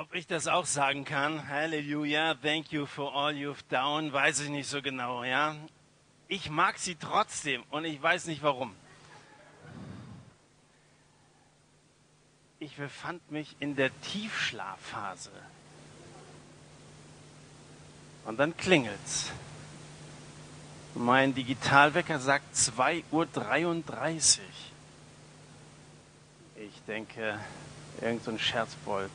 Ob ich das auch sagen kann, Halleluja, thank you for all you've done, weiß ich nicht so genau, ja. Ich mag sie trotzdem und ich weiß nicht warum. Ich befand mich in der Tiefschlafphase. Und dann klingelt's. Mein Digitalwecker sagt 2.33 Uhr. Ich denke, irgend so Scherzbold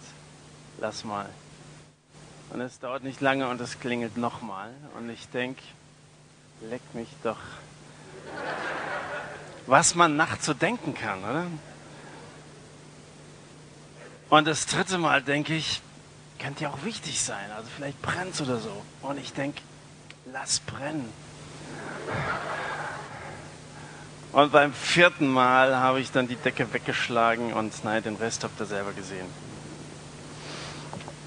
lass mal. Und es dauert nicht lange und es klingelt nochmal. Und ich denke, leck mich doch. Was man nachts so denken kann, oder? Und das dritte Mal denke ich, könnte ja auch wichtig sein. Also vielleicht brennt oder so. Und ich denke, lass brennen. Und beim vierten Mal habe ich dann die Decke weggeschlagen und nein, den Rest habt ihr selber gesehen.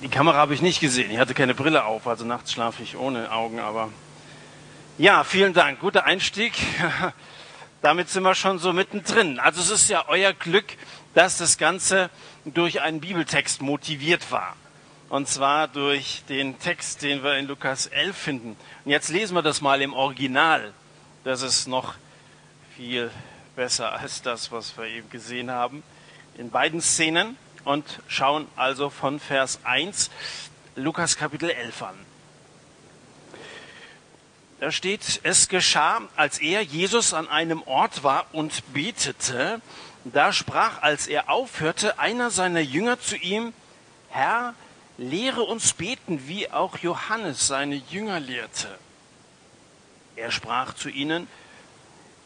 Die Kamera habe ich nicht gesehen. Ich hatte keine Brille auf, also nachts schlafe ich ohne Augen, aber ja, vielen Dank. Guter Einstieg. Damit sind wir schon so mittendrin. Also es ist ja euer Glück, dass das Ganze durch einen Bibeltext motiviert war. Und zwar durch den Text, den wir in Lukas 11 finden. Und jetzt lesen wir das mal im Original. Das ist noch viel besser als das, was wir eben gesehen haben. In beiden Szenen und schauen also von Vers 1 Lukas Kapitel 11 an. Da steht, es geschah, als er, Jesus, an einem Ort war und betete, da sprach, als er aufhörte, einer seiner Jünger zu ihm, Herr, lehre uns beten, wie auch Johannes seine Jünger lehrte. Er sprach zu ihnen,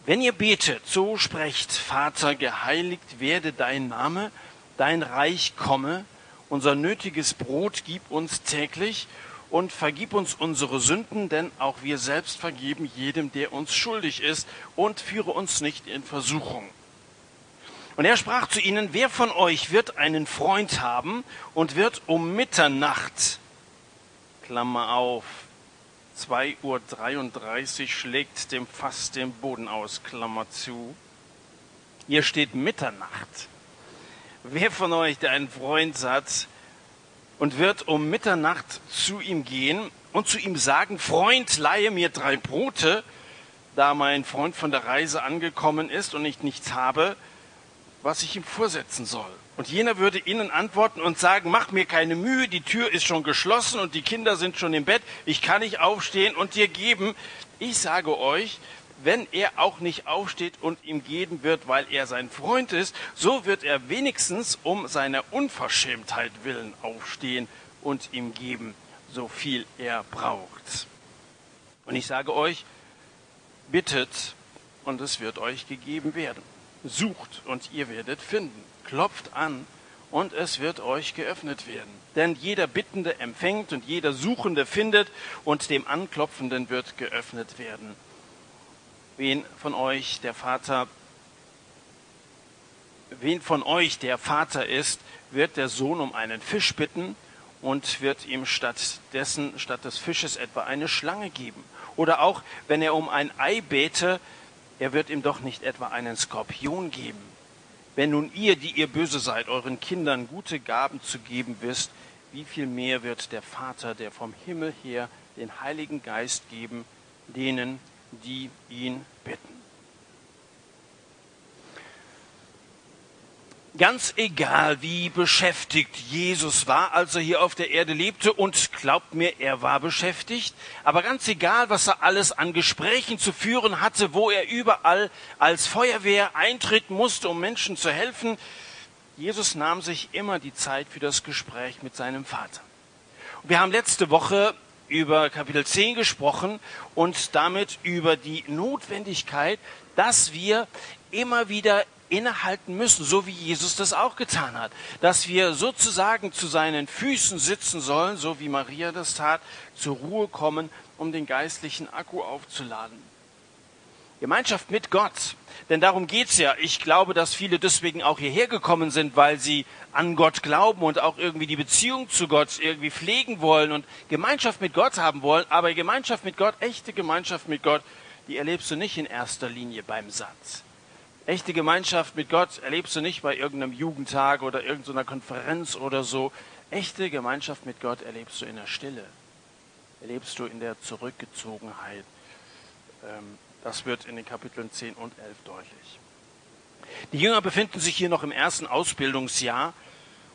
wenn ihr betet, so sprecht, Vater, geheiligt werde dein Name, dein Reich komme, unser nötiges Brot gib uns täglich und vergib uns unsere Sünden, denn auch wir selbst vergeben jedem, der uns schuldig ist, und führe uns nicht in Versuchung. Und er sprach zu ihnen, wer von euch wird einen Freund haben und wird um Mitternacht, Klammer auf, 2.33 Uhr schlägt dem Fass den Boden aus, Klammer zu. Hier steht Mitternacht. Wer von euch, der einen Freund hat und wird um Mitternacht zu ihm gehen und zu ihm sagen, Freund, leihe mir drei Brote, da mein Freund von der Reise angekommen ist und ich nichts habe, was ich ihm vorsetzen soll. Und jener würde ihnen antworten und sagen, mach mir keine Mühe, die Tür ist schon geschlossen und die Kinder sind schon im Bett, ich kann nicht aufstehen und dir geben. Ich sage euch, wenn er auch nicht aufsteht und ihm geben wird, weil er sein Freund ist, so wird er wenigstens um seiner Unverschämtheit willen aufstehen und ihm geben, so viel er braucht. Und ich sage euch, bittet und es wird euch gegeben werden. Sucht und ihr werdet finden. Klopft an und es wird euch geöffnet werden. Denn jeder Bittende empfängt und jeder Suchende findet und dem Anklopfenden wird geöffnet werden wen von euch der Vater, wen von euch der Vater ist, wird der Sohn um einen Fisch bitten und wird ihm stattdessen, statt des Fisches etwa eine Schlange geben. Oder auch, wenn er um ein Ei bete, er wird ihm doch nicht etwa einen Skorpion geben. Wenn nun ihr, die ihr böse seid, euren Kindern gute Gaben zu geben wisst, wie viel mehr wird der Vater, der vom Himmel her den Heiligen Geist geben, denen, die ihn bitten. Ganz egal, wie beschäftigt Jesus war, als er hier auf der Erde lebte, und glaubt mir, er war beschäftigt, aber ganz egal, was er alles an Gesprächen zu führen hatte, wo er überall als Feuerwehr eintreten musste, um Menschen zu helfen, Jesus nahm sich immer die Zeit für das Gespräch mit seinem Vater. Wir haben letzte Woche über Kapitel 10 gesprochen und damit über die Notwendigkeit, dass wir immer wieder innehalten müssen, so wie Jesus das auch getan hat. Dass wir sozusagen zu seinen Füßen sitzen sollen, so wie Maria das tat, zur Ruhe kommen, um den geistlichen Akku aufzuladen. Gemeinschaft mit Gott. Denn darum geht's ja. Ich glaube, dass viele deswegen auch hierher gekommen sind, weil sie an Gott glauben und auch irgendwie die Beziehung zu Gott irgendwie pflegen wollen und Gemeinschaft mit Gott haben wollen. Aber Gemeinschaft mit Gott, echte Gemeinschaft mit Gtt, die erlebst du nicht in erster Linie beim Satz. Echte Gemeinschaft mit Gott erlebst du nicht bei irgendeinem Jugendtag oder irgendeiner Konferenz oder so. Echte Gemeinschaft mit Gott erlebst du in der Stille, erlebst du in der Zurückgezogenheit. Ähm, das wird in den Kapiteln 10 und 11 deutlich. Die Jünger befinden sich hier noch im ersten Ausbildungsjahr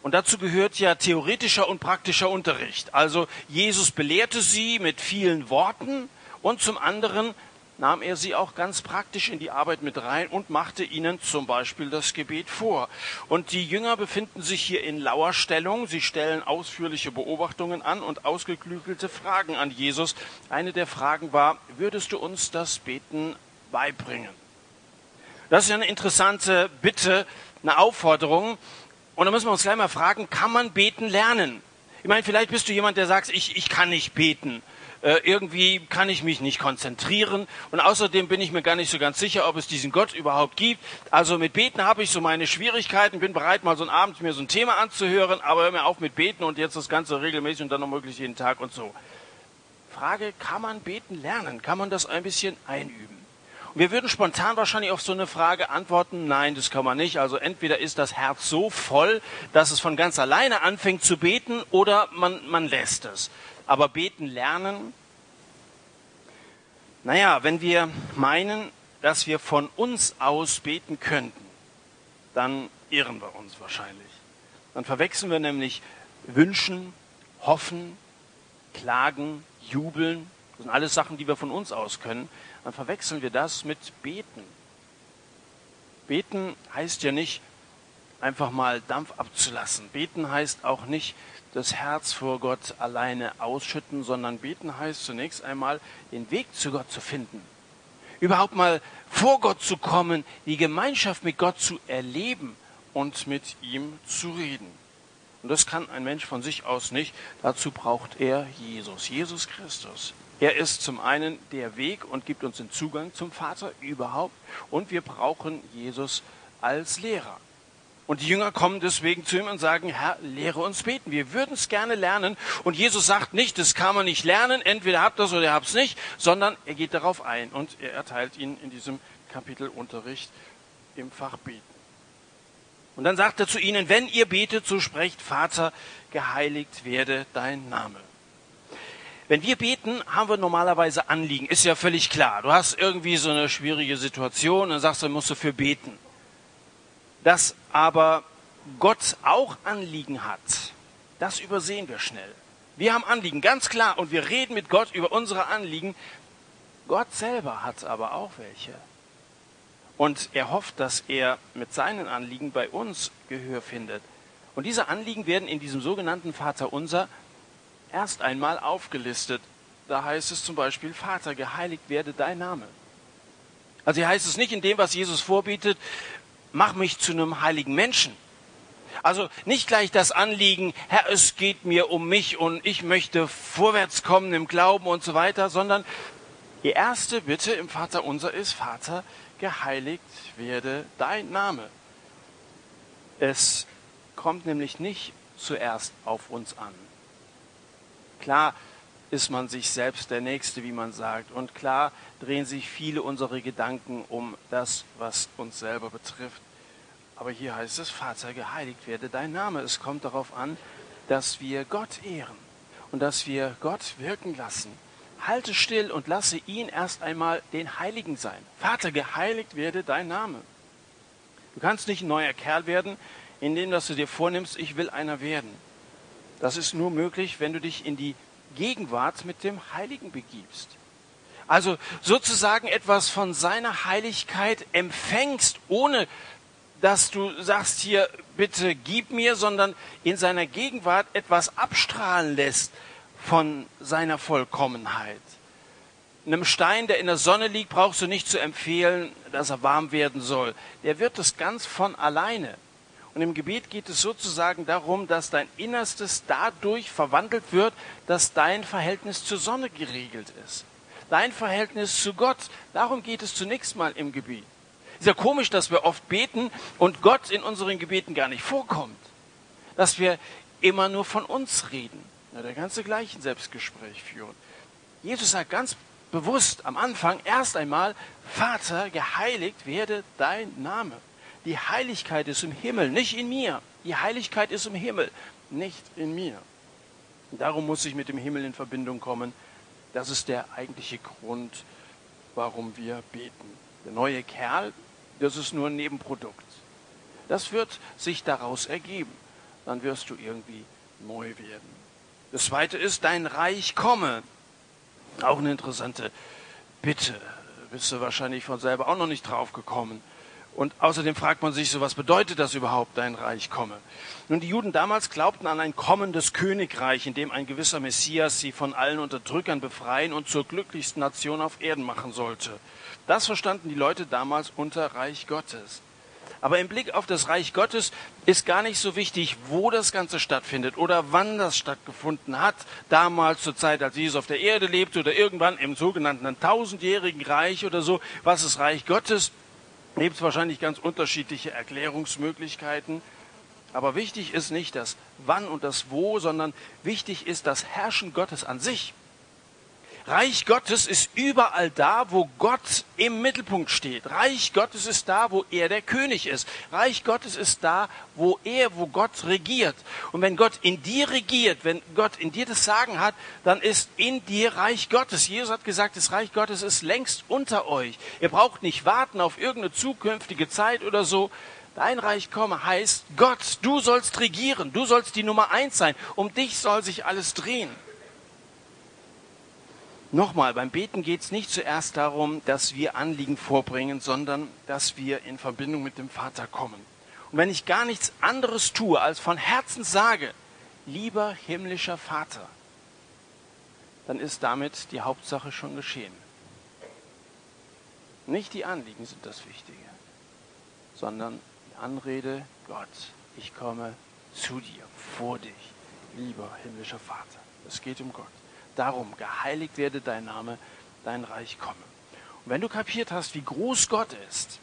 und dazu gehört ja theoretischer und praktischer Unterricht. Also Jesus belehrte sie mit vielen Worten und zum anderen nahm er sie auch ganz praktisch in die Arbeit mit rein und machte ihnen zum Beispiel das Gebet vor. Und die Jünger befinden sich hier in Lauerstellung. Sie stellen ausführliche Beobachtungen an und ausgeklügelte Fragen an Jesus. Eine der Fragen war, würdest du uns das Beten beibringen? Das ist eine interessante Bitte, eine Aufforderung. Und da müssen wir uns gleich mal fragen, kann man beten lernen? Ich meine, vielleicht bist du jemand, der sagt, ich, ich kann nicht beten. Äh, irgendwie kann ich mich nicht konzentrieren und außerdem bin ich mir gar nicht so ganz sicher, ob es diesen Gott überhaupt gibt. Also mit Beten habe ich so meine Schwierigkeiten, bin bereit, mal so einen Abend mir so ein Thema anzuhören, aber hör mir auf mit Beten und jetzt das Ganze regelmäßig und dann noch möglichst jeden Tag und so. Frage, kann man beten lernen? Kann man das ein bisschen einüben? Wir würden spontan wahrscheinlich auf so eine Frage antworten, nein, das kann man nicht. Also entweder ist das Herz so voll, dass es von ganz alleine anfängt zu beten, oder man, man lässt es. Aber beten lernen, naja, wenn wir meinen, dass wir von uns aus beten könnten, dann irren wir uns wahrscheinlich. Dann verwechseln wir nämlich wünschen, hoffen, klagen, jubeln. Das sind alles Sachen, die wir von uns aus können. Dann verwechseln wir das mit beten. Beten heißt ja nicht, einfach mal Dampf abzulassen. Beten heißt auch nicht, das Herz vor Gott alleine ausschütten, sondern beten heißt zunächst einmal, den Weg zu Gott zu finden. Überhaupt mal vor Gott zu kommen, die Gemeinschaft mit Gott zu erleben und mit ihm zu reden. Und das kann ein Mensch von sich aus nicht. Dazu braucht er Jesus, Jesus Christus. Er ist zum einen der Weg und gibt uns den Zugang zum Vater überhaupt. Und wir brauchen Jesus als Lehrer. Und die Jünger kommen deswegen zu ihm und sagen, Herr, lehre uns beten. Wir würden es gerne lernen. Und Jesus sagt nicht, das kann man nicht lernen, entweder habt ihr es oder habt es nicht, sondern er geht darauf ein und er erteilt ihnen in diesem Kapitel Unterricht im Fach Beten. Und dann sagt er zu ihnen, wenn ihr betet, so sprecht, Vater, geheiligt werde dein Name. Wenn wir beten, haben wir normalerweise Anliegen. Ist ja völlig klar. Du hast irgendwie so eine schwierige Situation und dann sagst du, musst du für beten dass aber Gott auch Anliegen hat, das übersehen wir schnell. Wir haben Anliegen, ganz klar, und wir reden mit Gott über unsere Anliegen. Gott selber hat aber auch welche. Und er hofft, dass er mit seinen Anliegen bei uns Gehör findet. Und diese Anliegen werden in diesem sogenannten Vater unser erst einmal aufgelistet. Da heißt es zum Beispiel, Vater, geheiligt werde dein Name. Also hier heißt es nicht in dem, was Jesus vorbietet, mach mich zu einem heiligen Menschen. Also nicht gleich das Anliegen, Herr, es geht mir um mich und ich möchte vorwärts kommen im Glauben und so weiter, sondern die erste Bitte im Vater unser ist, Vater, geheiligt werde dein Name. Es kommt nämlich nicht zuerst auf uns an. Klar ist man sich selbst der Nächste, wie man sagt. Und klar drehen sich viele unserer Gedanken um das, was uns selber betrifft. Aber hier heißt es, Vater, geheiligt werde dein Name. Es kommt darauf an, dass wir Gott ehren und dass wir Gott wirken lassen. Halte still und lasse ihn erst einmal den Heiligen sein. Vater, geheiligt werde dein Name. Du kannst nicht ein neuer Kerl werden, indem dass du dir vornimmst, ich will einer werden. Das ist nur möglich, wenn du dich in die Gegenwart mit dem Heiligen begibst. Also sozusagen etwas von seiner Heiligkeit empfängst, ohne dass du sagst hier, bitte gib mir, sondern in seiner Gegenwart etwas abstrahlen lässt von seiner Vollkommenheit. Einem Stein, der in der Sonne liegt, brauchst du nicht zu empfehlen, dass er warm werden soll. Der wird es ganz von alleine. Und im Gebet geht es sozusagen darum, dass dein Innerstes dadurch verwandelt wird, dass dein Verhältnis zur Sonne geregelt ist. Dein Verhältnis zu Gott. Darum geht es zunächst mal im Gebet. Ist ja komisch, dass wir oft beten und Gott in unseren Gebeten gar nicht vorkommt. Dass wir immer nur von uns reden. Ja, der ganze gleichen Selbstgespräch führen. Jesus sagt ganz bewusst am Anfang erst einmal, Vater, geheiligt werde dein Name. Die Heiligkeit ist im Himmel, nicht in mir. Die Heiligkeit ist im Himmel, nicht in mir. Darum muss ich mit dem Himmel in Verbindung kommen. Das ist der eigentliche Grund, warum wir beten. Der neue Kerl, das ist nur ein Nebenprodukt. Das wird sich daraus ergeben. Dann wirst du irgendwie neu werden. Das zweite ist, dein Reich komme. Auch eine interessante Bitte. Bist du wahrscheinlich von selber auch noch nicht drauf gekommen. Und außerdem fragt man sich so, was bedeutet das überhaupt, dein Reich komme? Nun, die Juden damals glaubten an ein kommendes Königreich, in dem ein gewisser Messias sie von allen Unterdrückern befreien und zur glücklichsten Nation auf Erden machen sollte. Das verstanden die Leute damals unter Reich Gottes. Aber im Blick auf das Reich Gottes ist gar nicht so wichtig, wo das Ganze stattfindet oder wann das stattgefunden hat. Damals zur Zeit, als Jesus auf der Erde lebte oder irgendwann im sogenannten tausendjährigen Reich oder so. Was ist Reich Gottes? Gibt es wahrscheinlich ganz unterschiedliche Erklärungsmöglichkeiten. Aber wichtig ist nicht das Wann und das Wo, sondern wichtig ist das Herrschen Gottes an sich. Reich Gottes ist überall da, wo Gott im Mittelpunkt steht. Reich Gottes ist da, wo er der König ist. Reich Gottes ist da, wo er, wo Gott regiert. Und wenn Gott in dir regiert, wenn Gott in dir das Sagen hat, dann ist in dir Reich Gottes. Jesus hat gesagt, das Reich Gottes ist längst unter euch. Ihr braucht nicht warten auf irgendeine zukünftige Zeit oder so. Dein Reich komme heißt, Gott, du sollst regieren, du sollst die Nummer eins sein. Um dich soll sich alles drehen. Nochmal, beim Beten geht es nicht zuerst darum, dass wir Anliegen vorbringen, sondern dass wir in Verbindung mit dem Vater kommen. Und wenn ich gar nichts anderes tue, als von Herzen sage, lieber himmlischer Vater, dann ist damit die Hauptsache schon geschehen. Nicht die Anliegen sind das Wichtige, sondern die Anrede, Gott, ich komme zu dir, vor dich, lieber himmlischer Vater. Es geht um Gott darum, geheiligt werde dein Name, dein Reich komme. Und wenn du kapiert hast, wie groß Gott ist,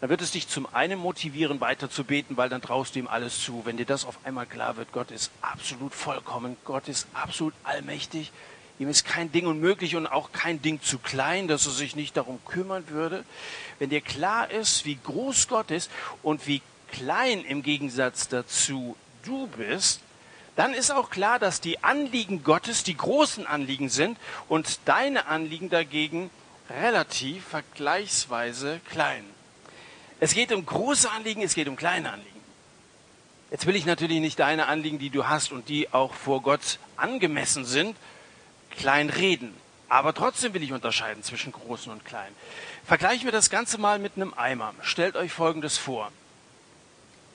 dann wird es dich zum einen motivieren, weiter zu beten, weil dann traust du ihm alles zu. Wenn dir das auf einmal klar wird, Gott ist absolut vollkommen, Gott ist absolut allmächtig, ihm ist kein Ding unmöglich und auch kein Ding zu klein, dass er sich nicht darum kümmern würde. Wenn dir klar ist, wie groß Gott ist und wie klein im Gegensatz dazu du bist, dann ist auch klar, dass die Anliegen Gottes die großen Anliegen sind und deine Anliegen dagegen relativ vergleichsweise klein. Es geht um große Anliegen, es geht um kleine Anliegen. Jetzt will ich natürlich nicht deine Anliegen, die du hast und die auch vor Gott angemessen sind, klein reden. Aber trotzdem will ich unterscheiden zwischen großen und kleinen. Vergleichen wir das Ganze mal mit einem Eimer. Stellt euch Folgendes vor.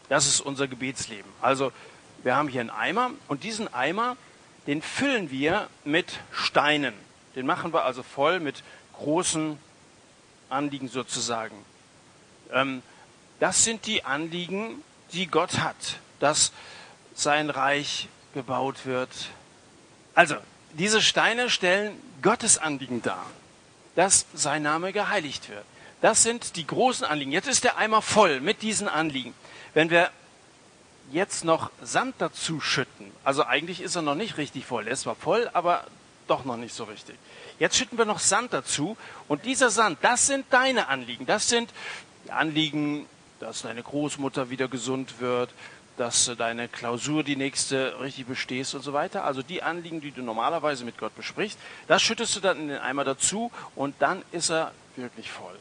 Das ist unser Gebetsleben. Also wir haben hier einen Eimer und diesen Eimer, den füllen wir mit Steinen. Den machen wir also voll mit großen Anliegen sozusagen. Ähm, das sind die Anliegen, die Gott hat, dass sein Reich gebaut wird. Also, diese Steine stellen Gottes Anliegen dar, dass sein Name geheiligt wird. Das sind die großen Anliegen. Jetzt ist der Eimer voll mit diesen Anliegen. Wenn wir jetzt noch Sand dazu schütten. Also eigentlich ist er noch nicht richtig voll. Er ist zwar voll, aber doch noch nicht so richtig. Jetzt schütten wir noch Sand dazu. Und dieser Sand, das sind deine Anliegen. Das sind Anliegen, dass deine Großmutter wieder gesund wird, dass deine Klausur die nächste richtig bestehst und so weiter. Also die Anliegen, die du normalerweise mit Gott besprichst, das schüttest du dann in den Eimer dazu und dann ist er wirklich voll.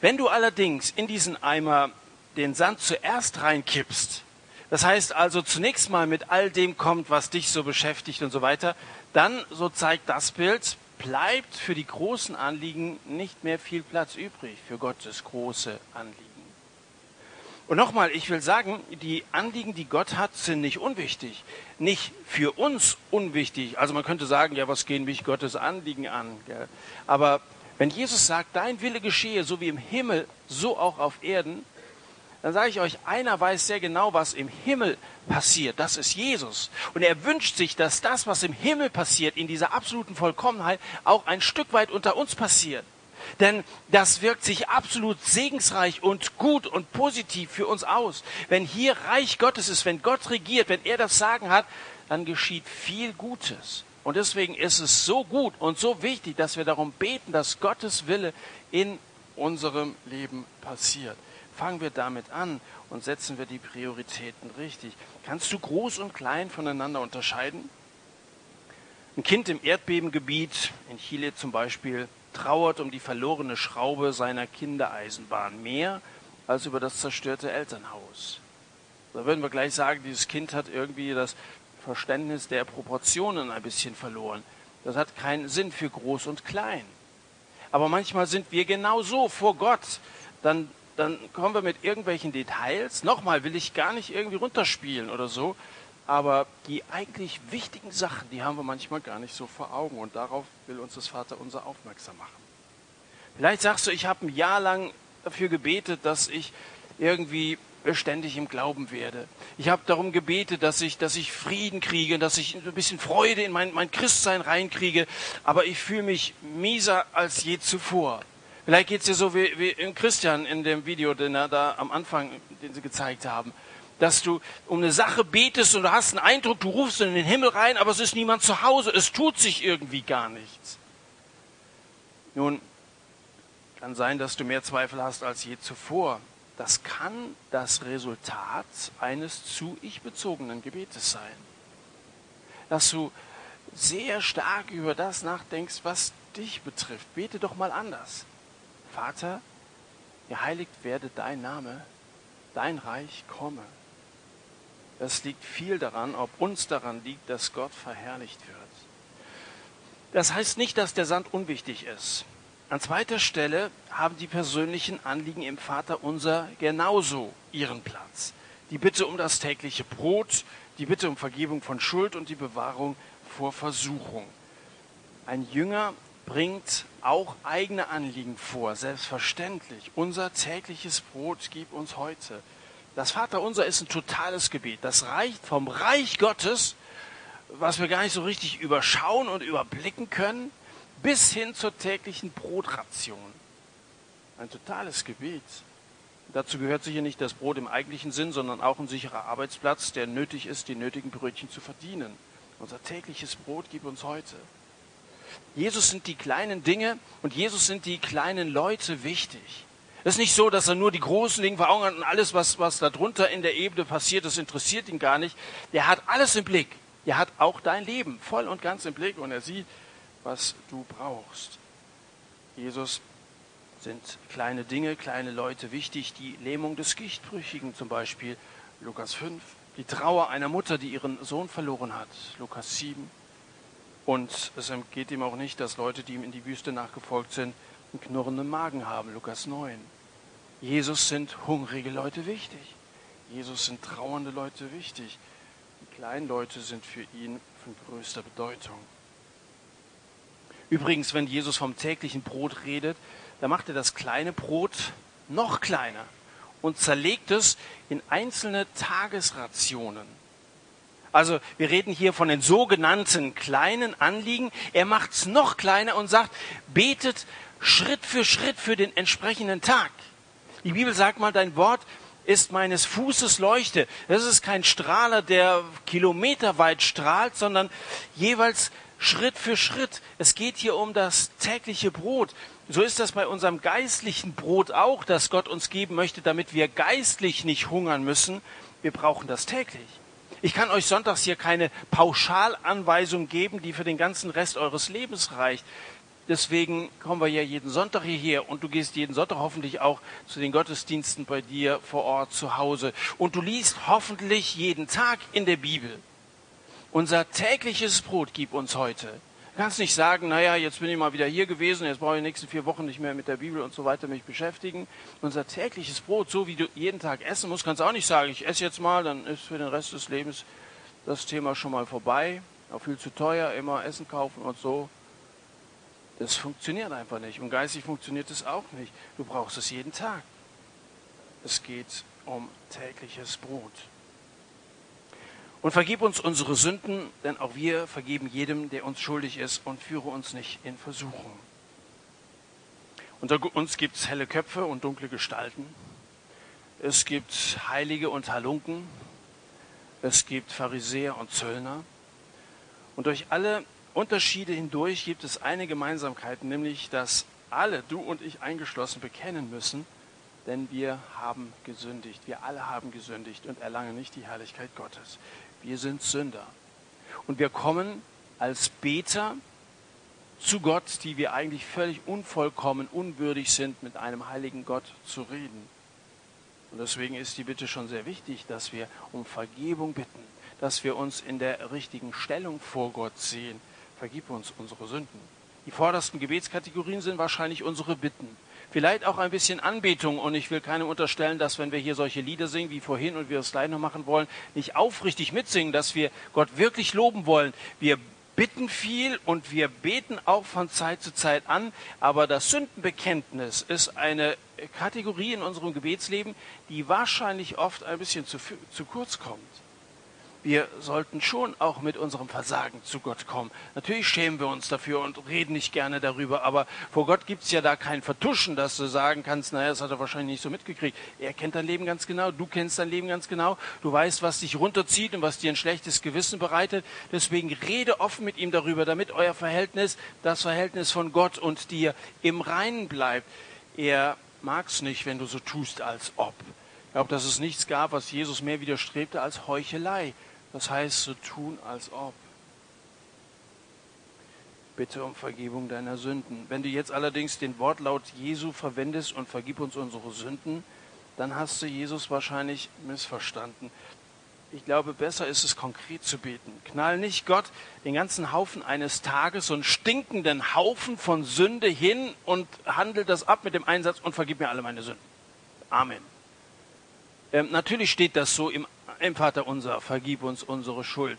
Wenn du allerdings in diesen Eimer den Sand zuerst reinkippst, das heißt also zunächst mal mit all dem kommt, was dich so beschäftigt und so weiter. Dann, so zeigt das Bild, bleibt für die großen Anliegen nicht mehr viel Platz übrig für Gottes große Anliegen. Und nochmal, ich will sagen, die Anliegen, die Gott hat, sind nicht unwichtig. Nicht für uns unwichtig. Also man könnte sagen, ja, was gehen mich Gottes Anliegen an? Aber wenn Jesus sagt, dein Wille geschehe, so wie im Himmel, so auch auf Erden, dann sage ich euch, einer weiß sehr genau, was im Himmel passiert. Das ist Jesus. Und er wünscht sich, dass das, was im Himmel passiert, in dieser absoluten Vollkommenheit, auch ein Stück weit unter uns passiert. Denn das wirkt sich absolut segensreich und gut und positiv für uns aus. Wenn hier Reich Gottes ist, wenn Gott regiert, wenn er das Sagen hat, dann geschieht viel Gutes. Und deswegen ist es so gut und so wichtig, dass wir darum beten, dass Gottes Wille in unserem Leben passiert. Fangen wir damit an und setzen wir die Prioritäten richtig. Kannst du groß und klein voneinander unterscheiden? Ein Kind im Erdbebengebiet, in Chile zum Beispiel, trauert um die verlorene Schraube seiner Kindereisenbahn mehr als über das zerstörte Elternhaus. Da würden wir gleich sagen, dieses Kind hat irgendwie das Verständnis der Proportionen ein bisschen verloren. Das hat keinen Sinn für groß und klein. Aber manchmal sind wir genau so vor Gott. Dann, dann kommen wir mit irgendwelchen Details. Nochmal will ich gar nicht irgendwie runterspielen oder so. Aber die eigentlich wichtigen Sachen, die haben wir manchmal gar nicht so vor Augen. Und darauf will uns das Vater unser aufmerksam machen. Vielleicht sagst du, ich habe ein Jahr lang dafür gebetet, dass ich irgendwie beständig im Glauben werde. Ich habe darum gebetet, dass ich, dass ich Frieden kriege, dass ich ein bisschen Freude in mein, mein Christsein reinkriege, aber ich fühle mich mieser als je zuvor. Vielleicht geht es dir so wie, wie in Christian in dem Video, den er da am Anfang, den sie gezeigt haben, dass du um eine Sache betest und du hast einen Eindruck, du rufst in den Himmel rein, aber es ist niemand zu Hause, es tut sich irgendwie gar nichts. Nun, kann sein, dass du mehr Zweifel hast als je zuvor das kann das Resultat eines zu ich bezogenen Gebetes sein. Dass du sehr stark über das nachdenkst, was dich betrifft. Bete doch mal anders. Vater, geheiligt werde dein Name, dein Reich komme. Das liegt viel daran, ob uns daran liegt, dass Gott verherrlicht wird. Das heißt nicht, dass der Sand unwichtig ist. An zweiter Stelle haben die persönlichen Anliegen im Vater unser genauso ihren Platz. Die Bitte um das tägliche Brot, die Bitte um Vergebung von Schuld und die Bewahrung vor Versuchung. Ein Jünger bringt auch eigene Anliegen vor, selbstverständlich. Unser tägliches Brot gib uns heute. Das Vaterunser ist ein totales Gebet. Das reicht vom Reich Gottes, was wir gar nicht so richtig überschauen und überblicken können, bis hin zur täglichen Brotration. Ein totales Gebet. Dazu gehört sicher nicht das Brot im eigentlichen Sinn, sondern auch ein sicherer Arbeitsplatz, der nötig ist, die nötigen Brötchen zu verdienen. Unser tägliches Brot gib uns heute. Jesus sind die kleinen Dinge und Jesus sind die kleinen Leute wichtig. Es ist nicht so, dass er nur die großen Dinge vor Augen hat und alles, was, was da in der Ebene passiert, das interessiert ihn gar nicht. Der hat alles im Blick. Er hat auch dein Leben voll und ganz im Blick und er sieht, was du brauchst. Jesus sind kleine Dinge, kleine Leute wichtig. Die Lähmung des Gichtbrüchigen zum Beispiel, Lukas 5. Die Trauer einer Mutter, die ihren Sohn verloren hat, Lukas 7. Und es geht ihm auch nicht, dass Leute, die ihm in die Wüste nachgefolgt sind, einen knurrenden Magen haben, Lukas 9. Jesus sind hungrige Leute wichtig. Jesus sind trauernde Leute wichtig. Die kleinen Leute sind für ihn von größter Bedeutung. Übrigens, wenn Jesus vom täglichen Brot redet, dann macht er das kleine Brot noch kleiner und zerlegt es in einzelne Tagesrationen. Also wir reden hier von den sogenannten kleinen Anliegen. Er macht es noch kleiner und sagt, betet Schritt für Schritt für den entsprechenden Tag. Die Bibel sagt mal, dein Wort ist meines Fußes Leuchte. Das ist kein Strahler, der kilometerweit strahlt, sondern jeweils Schritt für Schritt. Es geht hier um das tägliche Brot. So ist das bei unserem geistlichen Brot auch, das Gott uns geben möchte, damit wir geistlich nicht hungern müssen. Wir brauchen das täglich. Ich kann euch sonntags hier keine Pauschalanweisung geben, die für den ganzen Rest eures Lebens reicht. Deswegen kommen wir ja jeden Sonntag hierher und du gehst jeden Sonntag hoffentlich auch zu den Gottesdiensten bei dir vor Ort zu Hause. Und du liest hoffentlich jeden Tag in der Bibel. Unser tägliches Brot gib uns heute. Du kannst nicht sagen, naja, jetzt bin ich mal wieder hier gewesen, jetzt brauche ich die nächsten vier Wochen nicht mehr mit der Bibel und so weiter mich beschäftigen. Unser tägliches Brot, so wie du jeden Tag essen musst, kannst du auch nicht sagen, ich esse jetzt mal, dann ist für den Rest des Lebens das Thema schon mal vorbei. Auch viel zu teuer, immer Essen kaufen und so. Das funktioniert einfach nicht. Und geistig funktioniert es auch nicht. Du brauchst es jeden Tag. Es geht um tägliches Brot. Und vergib uns unsere Sünden, denn auch wir vergeben jedem, der uns schuldig ist, und führe uns nicht in Versuchung. Unter uns gibt es helle Köpfe und dunkle Gestalten. Es gibt Heilige und Halunken. Es gibt Pharisäer und Zöllner. Und durch alle Unterschiede hindurch gibt es eine Gemeinsamkeit, nämlich dass alle, du und ich eingeschlossen, bekennen müssen, denn wir haben gesündigt. Wir alle haben gesündigt und erlangen nicht die Herrlichkeit Gottes. Wir sind Sünder. Und wir kommen als Beter zu Gott, die wir eigentlich völlig unvollkommen, unwürdig sind, mit einem heiligen Gott zu reden. Und deswegen ist die Bitte schon sehr wichtig, dass wir um Vergebung bitten, dass wir uns in der richtigen Stellung vor Gott sehen. Vergib uns unsere Sünden. Die vordersten Gebetskategorien sind wahrscheinlich unsere Bitten. Vielleicht auch ein bisschen Anbetung. Und ich will keinem unterstellen, dass wenn wir hier solche Lieder singen wie vorhin und wir es gleich noch machen wollen, nicht aufrichtig mitsingen, dass wir Gott wirklich loben wollen. Wir bitten viel und wir beten auch von Zeit zu Zeit an, aber das Sündenbekenntnis ist eine Kategorie in unserem Gebetsleben, die wahrscheinlich oft ein bisschen zu, zu kurz kommt wir sollten schon auch mit unserem Versagen zu Gott kommen. Natürlich schämen wir uns dafür und reden nicht gerne darüber, aber vor Gott gibt es ja da kein Vertuschen, dass du sagen kannst, naja, das hat er wahrscheinlich nicht so mitgekriegt. Er kennt dein Leben ganz genau, du kennst dein Leben ganz genau, du weißt, was dich runterzieht und was dir ein schlechtes Gewissen bereitet. Deswegen rede offen mit ihm darüber, damit euer Verhältnis, das Verhältnis von Gott und dir im Reinen bleibt. Er mag es nicht, wenn du so tust, als ob. Ich glaube, dass es nichts gab, was Jesus mehr widerstrebte als Heuchelei. Das heißt, so tun, als ob. Bitte um Vergebung deiner Sünden. Wenn du jetzt allerdings den Wortlaut Jesu verwendest und vergib uns unsere Sünden, dann hast du Jesus wahrscheinlich missverstanden. Ich glaube, besser ist es konkret zu beten. Knall nicht Gott den ganzen Haufen eines Tages, so einen stinkenden Haufen von Sünde hin und handelt das ab mit dem Einsatz und vergib mir alle meine Sünden. Amen. Ähm, natürlich steht das so im im Vater unser, vergib uns unsere Schuld.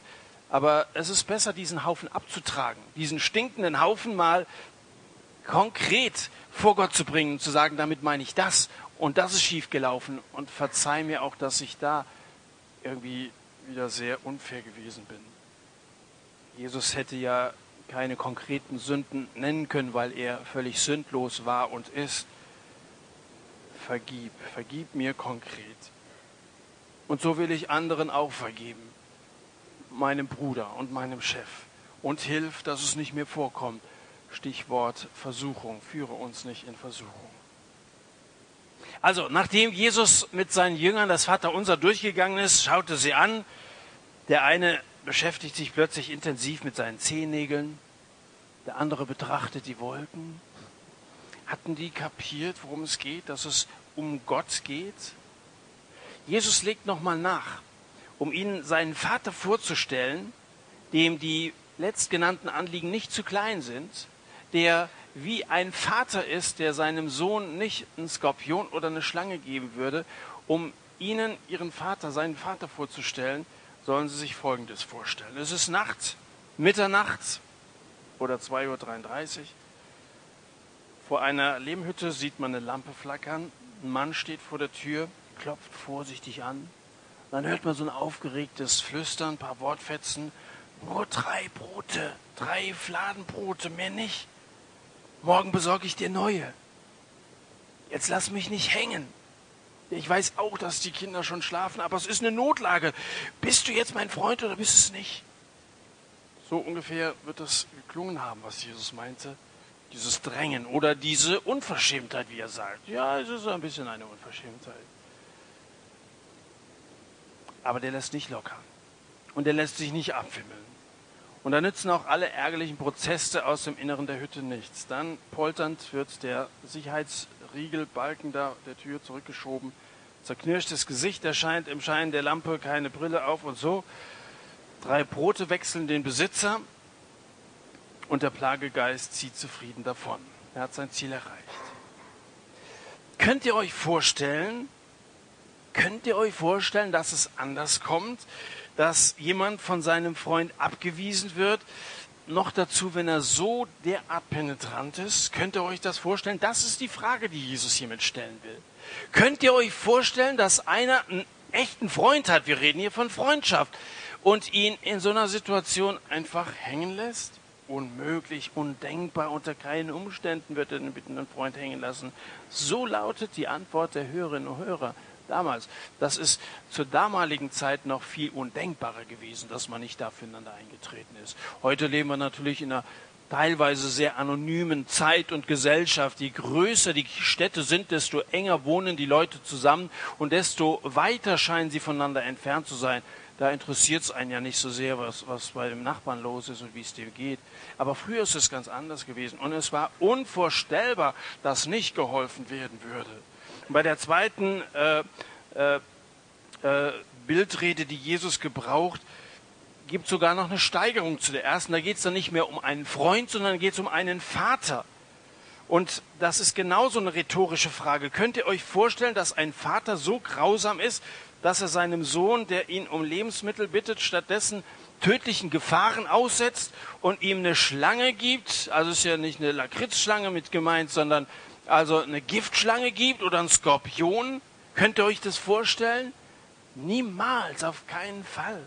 Aber es ist besser, diesen Haufen abzutragen, diesen stinkenden Haufen mal konkret vor Gott zu bringen, zu sagen, damit meine ich das und das ist schiefgelaufen und verzeih mir auch, dass ich da irgendwie wieder sehr unfair gewesen bin. Jesus hätte ja keine konkreten Sünden nennen können, weil er völlig sündlos war und ist. Vergib, vergib mir konkret. Und so will ich anderen auch vergeben, meinem Bruder und meinem Chef. Und hilf, dass es nicht mehr vorkommt. Stichwort Versuchung. Führe uns nicht in Versuchung. Also, nachdem Jesus mit seinen Jüngern das Vaterunser durchgegangen ist, schaute sie an. Der eine beschäftigt sich plötzlich intensiv mit seinen Zehennägeln. Der andere betrachtet die Wolken. Hatten die kapiert, worum es geht, dass es um Gott geht? Jesus legt nochmal nach, um ihnen seinen Vater vorzustellen, dem die letztgenannten Anliegen nicht zu klein sind, der wie ein Vater ist, der seinem Sohn nicht einen Skorpion oder eine Schlange geben würde, um ihnen ihren Vater, seinen Vater vorzustellen, sollen sie sich Folgendes vorstellen. Es ist Nacht, Mitternacht oder 2.33 Uhr. Vor einer Lehmhütte sieht man eine Lampe flackern. Ein Mann steht vor der Tür klopft vorsichtig an. Dann hört man so ein aufgeregtes Flüstern, ein paar Wortfetzen. Nur drei Brote, drei Fladenbrote, mehr nicht. Morgen besorge ich dir neue. Jetzt lass mich nicht hängen. Ich weiß auch, dass die Kinder schon schlafen, aber es ist eine Notlage. Bist du jetzt mein Freund oder bist es nicht? So ungefähr wird das geklungen haben, was Jesus meinte. Dieses Drängen oder diese Unverschämtheit, wie er sagt. Ja, es ist ein bisschen eine Unverschämtheit aber der lässt nicht locker. Und der lässt sich nicht abwimmeln. Und da nützen auch alle ärgerlichen Prozesse aus dem Inneren der Hütte nichts. Dann polternd wird der Sicherheitsriegelbalken da der Tür zurückgeschoben. Zerknirschtes Gesicht erscheint im Schein der Lampe, keine Brille auf und so. Drei Brote wechseln den Besitzer und der Plagegeist zieht zufrieden davon. Er hat sein Ziel erreicht. Könnt ihr euch vorstellen, Könnt ihr euch vorstellen, dass es anders kommt, dass jemand von seinem Freund abgewiesen wird? Noch dazu, wenn er so derart penetrant ist, könnt ihr euch das vorstellen? Das ist die Frage, die Jesus hiermit stellen will. Könnt ihr euch vorstellen, dass einer einen echten Freund hat? Wir reden hier von Freundschaft und ihn in so einer Situation einfach hängen lässt? Unmöglich, undenkbar, unter keinen Umständen wird er den bittenden Freund hängen lassen. So lautet die Antwort der Hörerinnen und Hörer damals. Das ist zur damaligen Zeit noch viel undenkbarer gewesen, dass man nicht da füreinander eingetreten ist. Heute leben wir natürlich in einer teilweise sehr anonymen Zeit und Gesellschaft. Je größer die Städte sind, desto enger wohnen die Leute zusammen und desto weiter scheinen sie voneinander entfernt zu sein. Da interessiert es einen ja nicht so sehr, was, was bei dem Nachbarn los ist und wie es dem geht. Aber früher ist es ganz anders gewesen. Und es war unvorstellbar, dass nicht geholfen werden würde. Bei der zweiten äh, äh, äh, Bildrede, die Jesus gebraucht, gibt sogar noch eine Steigerung zu der ersten. Da geht es dann nicht mehr um einen Freund, sondern geht es um einen Vater. Und das ist genauso eine rhetorische Frage. Könnt ihr euch vorstellen, dass ein Vater so grausam ist, dass er seinem Sohn, der ihn um Lebensmittel bittet, stattdessen tödlichen Gefahren aussetzt und ihm eine Schlange gibt? Also ist ja nicht eine Lakritzschlange mit gemeint, sondern also eine Giftschlange gibt oder ein Skorpion? Könnt ihr euch das vorstellen? Niemals, auf keinen Fall.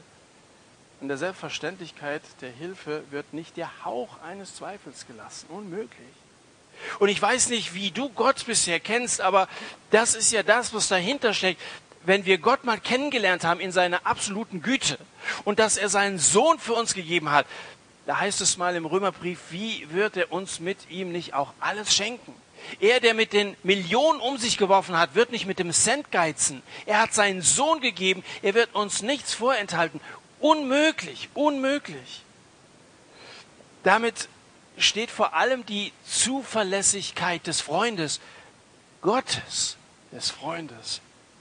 In der Selbstverständlichkeit der Hilfe wird nicht der Hauch eines Zweifels gelassen. Unmöglich. Und ich weiß nicht, wie du Gott bisher kennst, aber das ist ja das, was dahinter steckt. Wenn wir Gott mal kennengelernt haben in seiner absoluten Güte und dass er seinen Sohn für uns gegeben hat, da heißt es mal im Römerbrief, wie wird er uns mit ihm nicht auch alles schenken? Er, der mit den Millionen um sich geworfen hat, wird nicht mit dem Cent geizen. Er hat seinen Sohn gegeben. Er wird uns nichts vorenthalten. Unmöglich, unmöglich. Damit steht vor allem die Zuverlässigkeit des Freundes, Gottes, des Freundes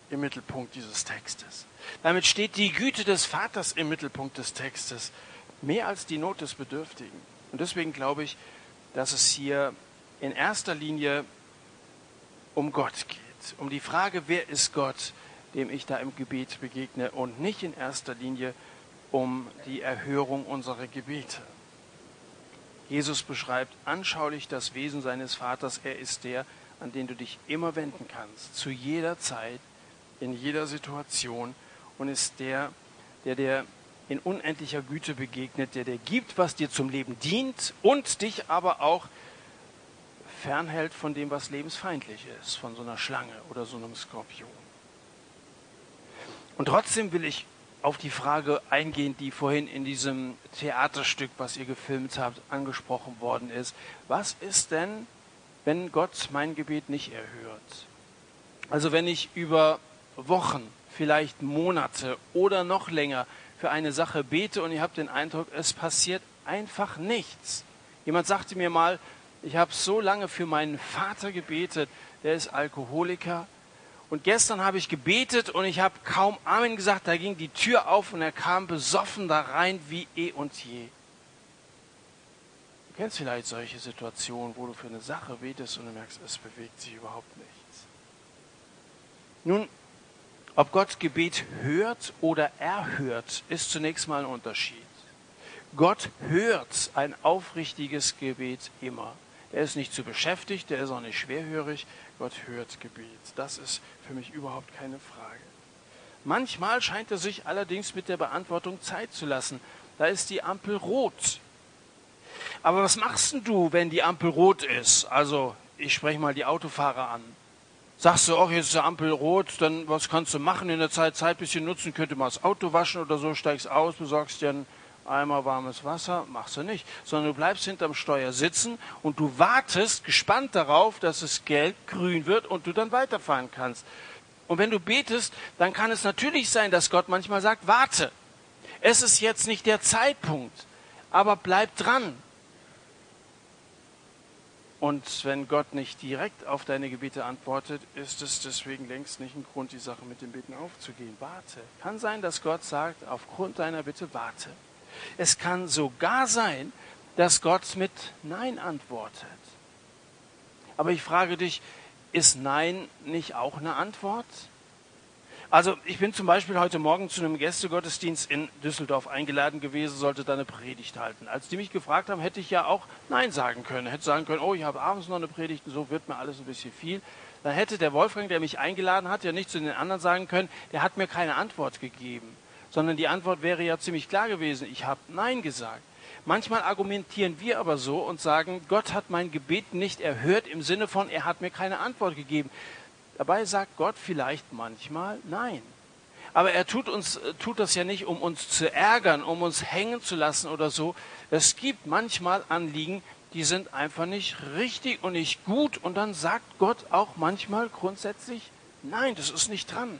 im Mittelpunkt dieses Textes. Damit steht die Güte des Vaters im Mittelpunkt des Textes, mehr als die Not des Bedürftigen. Und deswegen glaube ich, dass es hier in erster Linie um Gott geht, um die Frage, wer ist Gott, dem ich da im Gebet begegne und nicht in erster Linie um die Erhörung unserer Gebete. Jesus beschreibt anschaulich das Wesen seines Vaters. Er ist der, an den du dich immer wenden kannst, zu jeder Zeit, in jeder Situation und ist der, der dir in unendlicher Güte begegnet, der dir gibt, was dir zum Leben dient und dich aber auch fernhält von dem, was lebensfeindlich ist, von so einer Schlange oder so einem Skorpion. Und trotzdem will ich auf die Frage eingehen, die vorhin in diesem Theaterstück, was ihr gefilmt habt, angesprochen worden ist. Was ist denn, wenn Gott mein Gebet nicht erhört? Also wenn ich über Wochen, vielleicht Monate oder noch länger für eine Sache bete und ihr habt den Eindruck, es passiert einfach nichts. Jemand sagte mir mal, ich habe so lange für meinen Vater gebetet, der ist Alkoholiker. Und gestern habe ich gebetet und ich habe kaum Amen gesagt. Da ging die Tür auf und er kam besoffen da rein wie eh und je. Du kennst vielleicht solche Situationen, wo du für eine Sache betest und du merkst, es bewegt sich überhaupt nichts. Nun, ob Gott Gebet hört oder erhört, ist zunächst mal ein Unterschied. Gott hört ein aufrichtiges Gebet immer. Er ist nicht zu beschäftigt, er ist auch nicht schwerhörig. Gott hört Gebet. Das ist für mich überhaupt keine Frage. Manchmal scheint er sich allerdings mit der Beantwortung Zeit zu lassen. Da ist die Ampel rot. Aber was machst denn du, wenn die Ampel rot ist? Also, ich spreche mal die Autofahrer an. Sagst du, oh, jetzt ist die Ampel rot, dann was kannst du machen in der Zeit? Zeit ein bisschen nutzen, könnte mal das Auto waschen oder so, steigst aus, besorgst dir ein Eimer warmes Wasser, machst du nicht, sondern du bleibst hinterm Steuer sitzen und du wartest gespannt darauf, dass es gelb, grün wird und du dann weiterfahren kannst. Und wenn du betest, dann kann es natürlich sein, dass Gott manchmal sagt, warte. Es ist jetzt nicht der Zeitpunkt, aber bleib dran. Und wenn Gott nicht direkt auf deine Gebete antwortet, ist es deswegen längst nicht ein Grund, die Sache mit dem Beten aufzugehen. Warte. Kann sein, dass Gott sagt, aufgrund deiner Bitte warte. Es kann sogar sein, dass Gott mit Nein antwortet. Aber ich frage dich, ist Nein nicht auch eine Antwort? Also ich bin zum Beispiel heute Morgen zu einem Gästegottesdienst in Düsseldorf eingeladen gewesen, sollte da eine Predigt halten. Als die mich gefragt haben, hätte ich ja auch Nein sagen können. Hätte sagen können, oh, ich habe abends noch eine Predigt und so wird mir alles ein bisschen viel. Dann hätte der Wolfgang, der mich eingeladen hat, ja nicht zu den anderen sagen können, der hat mir keine Antwort gegeben sondern die Antwort wäre ja ziemlich klar gewesen. Ich habe Nein gesagt. Manchmal argumentieren wir aber so und sagen, Gott hat mein Gebet nicht erhört im Sinne von, er hat mir keine Antwort gegeben. Dabei sagt Gott vielleicht manchmal Nein. Aber er tut, uns, tut das ja nicht, um uns zu ärgern, um uns hängen zu lassen oder so. Es gibt manchmal Anliegen, die sind einfach nicht richtig und nicht gut. Und dann sagt Gott auch manchmal grundsätzlich Nein, das ist nicht dran.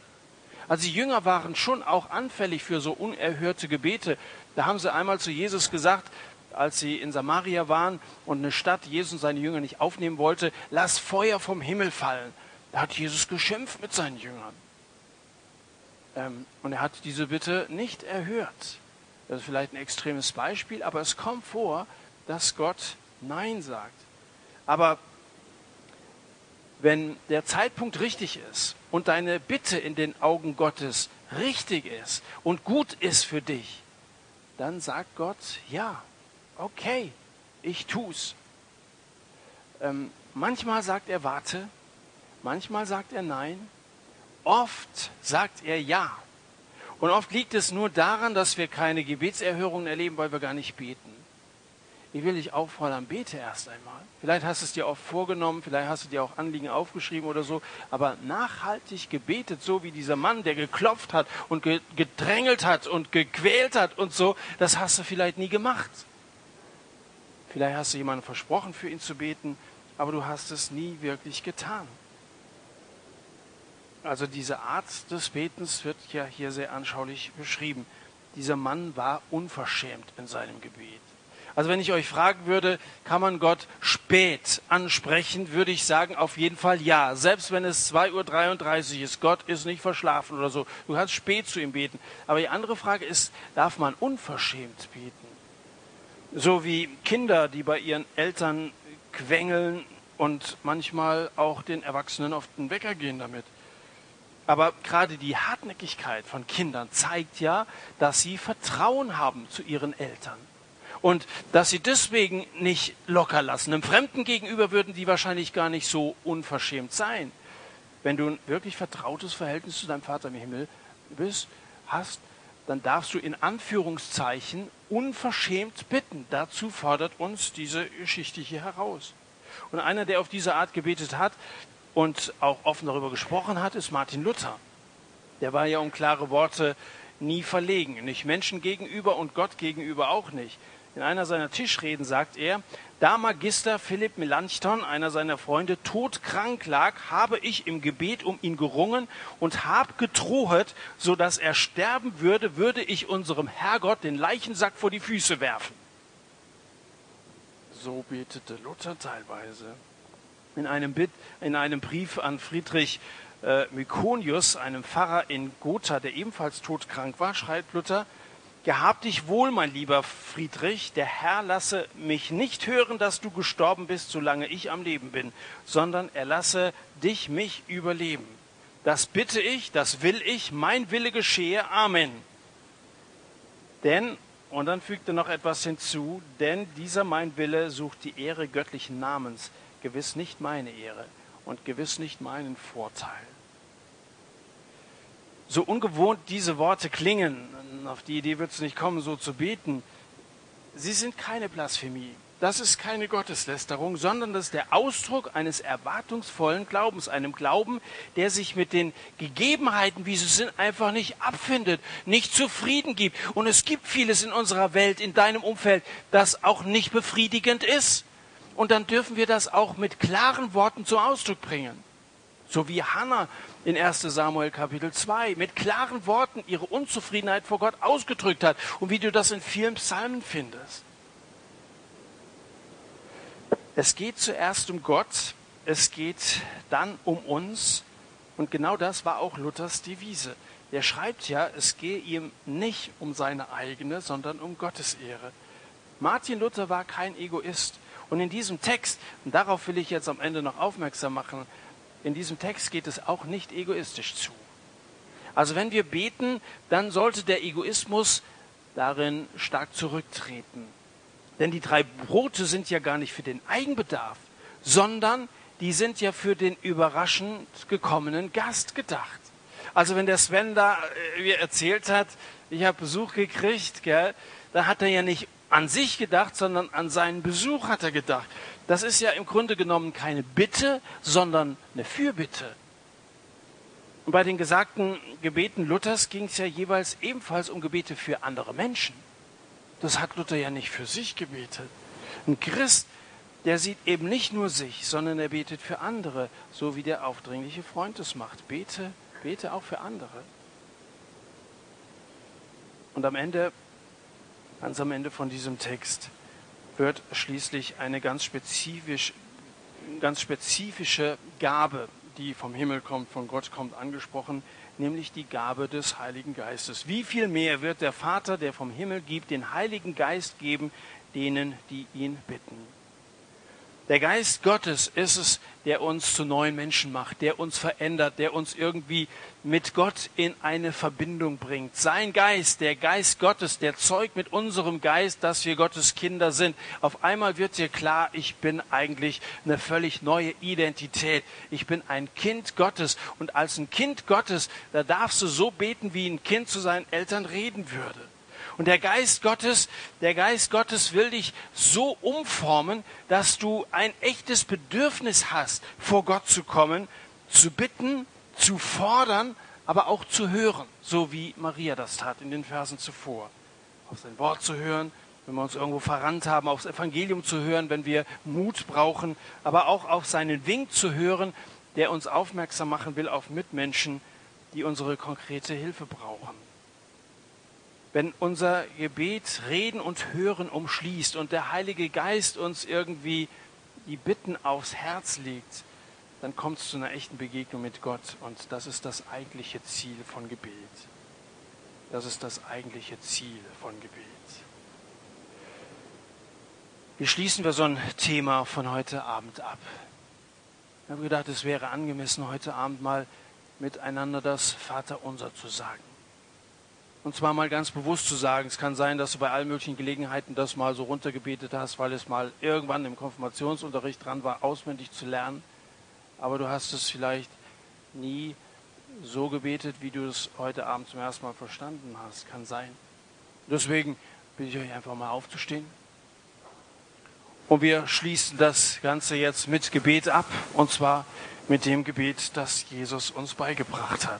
Also die Jünger waren schon auch anfällig für so unerhörte Gebete. Da haben sie einmal zu Jesus gesagt, als sie in Samaria waren und eine Stadt Jesus und seine Jünger nicht aufnehmen wollte, lass Feuer vom Himmel fallen. Da hat Jesus geschimpft mit seinen Jüngern. Ähm, und er hat diese Bitte nicht erhört. Das ist vielleicht ein extremes Beispiel, aber es kommt vor, dass Gott Nein sagt. Aber wenn der Zeitpunkt richtig ist und deine Bitte in den Augen Gottes richtig ist und gut ist für dich, dann sagt Gott, ja, okay, ich tu's. Ähm, manchmal sagt er warte, manchmal sagt er nein, oft sagt er ja. Und oft liegt es nur daran, dass wir keine Gebetserhörungen erleben, weil wir gar nicht beten ich will dich auffordern, bete erst einmal. Vielleicht hast du es dir auch vorgenommen, vielleicht hast du dir auch Anliegen aufgeschrieben oder so, aber nachhaltig gebetet, so wie dieser Mann, der geklopft hat und gedrängelt hat und gequält hat und so, das hast du vielleicht nie gemacht. Vielleicht hast du jemandem versprochen, für ihn zu beten, aber du hast es nie wirklich getan. Also diese Art des Betens wird ja hier sehr anschaulich beschrieben. Dieser Mann war unverschämt in seinem Gebet. Also wenn ich euch fragen würde, kann man Gott spät ansprechen, würde ich sagen, auf jeden Fall ja. Selbst wenn es 2.33 Uhr ist, Gott ist nicht verschlafen oder so. Du kannst spät zu ihm beten. Aber die andere Frage ist, darf man unverschämt beten? So wie Kinder, die bei ihren Eltern quengeln und manchmal auch den Erwachsenen auf den Wecker gehen damit. Aber gerade die Hartnäckigkeit von Kindern zeigt ja, dass sie Vertrauen haben zu ihren Eltern. Und dass sie deswegen nicht locker lassen. Einem Fremden gegenüber würden die wahrscheinlich gar nicht so unverschämt sein. Wenn du ein wirklich vertrautes Verhältnis zu deinem Vater im Himmel bist, hast, dann darfst du in Anführungszeichen unverschämt bitten. Dazu fordert uns diese Geschichte hier heraus. Und einer, der auf diese Art gebetet hat und auch offen darüber gesprochen hat, ist Martin Luther. Der war ja um klare Worte nie verlegen, nicht Menschen gegenüber und Gott gegenüber auch nicht. In einer seiner Tischreden sagt er, da Magister Philipp Melanchthon, einer seiner Freunde, todkrank lag, habe ich im Gebet um ihn gerungen und hab gedrohet, so dass er sterben würde, würde ich unserem Herrgott den Leichensack vor die Füße werfen. So betete Luther teilweise. In einem, Bit, in einem Brief an Friedrich äh, Mykonius, einem Pfarrer in Gotha, der ebenfalls todkrank war, schreibt Luther, Gehab dich wohl, mein lieber Friedrich, der Herr lasse mich nicht hören, dass du gestorben bist, solange ich am Leben bin, sondern er lasse dich mich überleben. Das bitte ich, das will ich, mein Wille geschehe. Amen. Denn, und dann fügte noch etwas hinzu, denn dieser mein Wille sucht die Ehre göttlichen Namens, gewiss nicht meine Ehre und gewiss nicht meinen Vorteil. So ungewohnt diese Worte klingen, auf die Idee wird es nicht kommen, so zu beten. Sie sind keine Blasphemie. Das ist keine Gotteslästerung, sondern das ist der Ausdruck eines erwartungsvollen Glaubens, einem Glauben, der sich mit den Gegebenheiten, wie sie sind, einfach nicht abfindet, nicht zufrieden gibt. Und es gibt vieles in unserer Welt, in deinem Umfeld, das auch nicht befriedigend ist. Und dann dürfen wir das auch mit klaren Worten zum Ausdruck bringen. So wie Hannah in 1 Samuel Kapitel 2 mit klaren Worten ihre Unzufriedenheit vor Gott ausgedrückt hat und wie du das in vielen Psalmen findest. Es geht zuerst um Gott, es geht dann um uns und genau das war auch Luthers Devise. Er schreibt ja, es gehe ihm nicht um seine eigene, sondern um Gottes Ehre. Martin Luther war kein Egoist. Und in diesem Text, und darauf will ich jetzt am Ende noch aufmerksam machen, in diesem Text geht es auch nicht egoistisch zu. Also wenn wir beten, dann sollte der Egoismus darin stark zurücktreten. Denn die drei Brote sind ja gar nicht für den Eigenbedarf, sondern die sind ja für den überraschend gekommenen Gast gedacht. Also wenn der Sven da äh, mir erzählt hat, ich habe Besuch gekriegt, gell, da hat er ja nicht an sich gedacht, sondern an seinen Besuch hat er gedacht. Das ist ja im Grunde genommen keine Bitte, sondern eine Fürbitte. Und bei den gesagten Gebeten Luthers ging es ja jeweils ebenfalls um Gebete für andere Menschen. Das hat Luther ja nicht für sich gebetet. Ein Christ, der sieht eben nicht nur sich, sondern er betet für andere, so wie der aufdringliche Freund es macht. Bete, bete auch für andere. Und am Ende, ganz am Ende von diesem Text, wird schließlich eine ganz, spezifisch, ganz spezifische Gabe, die vom Himmel kommt, von Gott kommt, angesprochen, nämlich die Gabe des Heiligen Geistes. Wie viel mehr wird der Vater, der vom Himmel gibt, den Heiligen Geist geben, denen, die ihn bitten? Der Geist Gottes ist es, der uns zu neuen Menschen macht, der uns verändert, der uns irgendwie mit Gott in eine Verbindung bringt. Sein Geist, der Geist Gottes, der zeugt mit unserem Geist, dass wir Gottes Kinder sind. Auf einmal wird dir klar, ich bin eigentlich eine völlig neue Identität. Ich bin ein Kind Gottes. Und als ein Kind Gottes, da darfst du so beten, wie ein Kind zu seinen Eltern reden würde. Und der Geist Gottes, der Geist Gottes will dich so umformen, dass du ein echtes Bedürfnis hast, vor Gott zu kommen, zu bitten, zu fordern, aber auch zu hören, so wie Maria das tat in den Versen zuvor. Auf sein Wort zu hören, wenn wir uns irgendwo verrannt haben, aufs Evangelium zu hören, wenn wir Mut brauchen, aber auch auf seinen Wink zu hören, der uns aufmerksam machen will auf Mitmenschen, die unsere konkrete Hilfe brauchen wenn unser Gebet Reden und Hören umschließt und der Heilige Geist uns irgendwie die Bitten aufs Herz legt, dann kommt es zu einer echten Begegnung mit Gott. Und das ist das eigentliche Ziel von Gebet. Das ist das eigentliche Ziel von Gebet. Wie schließen wir so ein Thema von heute Abend ab? Ich habe gedacht, es wäre angemessen, heute Abend mal miteinander das Vaterunser zu sagen. Und zwar mal ganz bewusst zu sagen, es kann sein, dass du bei allen möglichen Gelegenheiten das mal so runtergebetet hast, weil es mal irgendwann im Konfirmationsunterricht dran war, auswendig zu lernen. Aber du hast es vielleicht nie so gebetet, wie du es heute Abend zum ersten Mal verstanden hast. Kann sein. Deswegen bitte ich euch einfach mal aufzustehen. Und wir schließen das Ganze jetzt mit Gebet ab. Und zwar mit dem Gebet, das Jesus uns beigebracht hat.